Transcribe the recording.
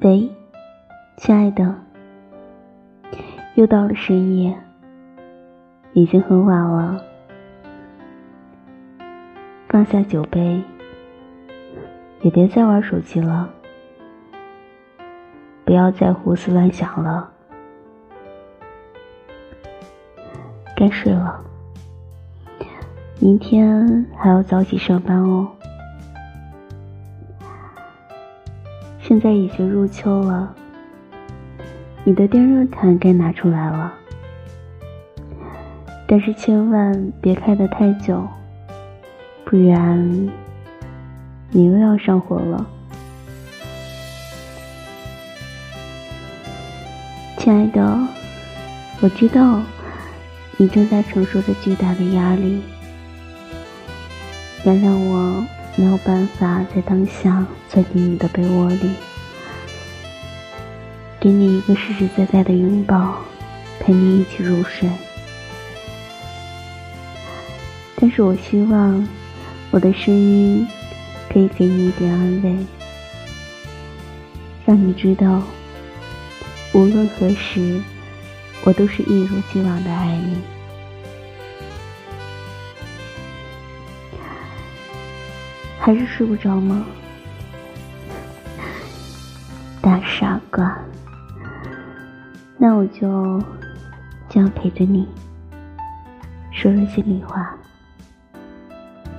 喂，亲爱的，又到了深夜，已经很晚了。放下酒杯，也别再玩手机了，不要再胡思乱想了，该睡了。明天还要早起上班哦。现在已经入秋了，你的电热毯该拿出来了，但是千万别开得太久，不然你又要上火了。亲爱的，我知道你正在承受着巨大的压力，原谅我。没有办法在当下钻进你的被窝里，给你一个实实在在的拥抱，陪你一起入睡。但是我希望我的声音可以给你一点安慰，让你知道，无论何时，我都是一如既往的爱你。还是睡不着吗？大傻瓜，那我就这样陪着你，说说心里话。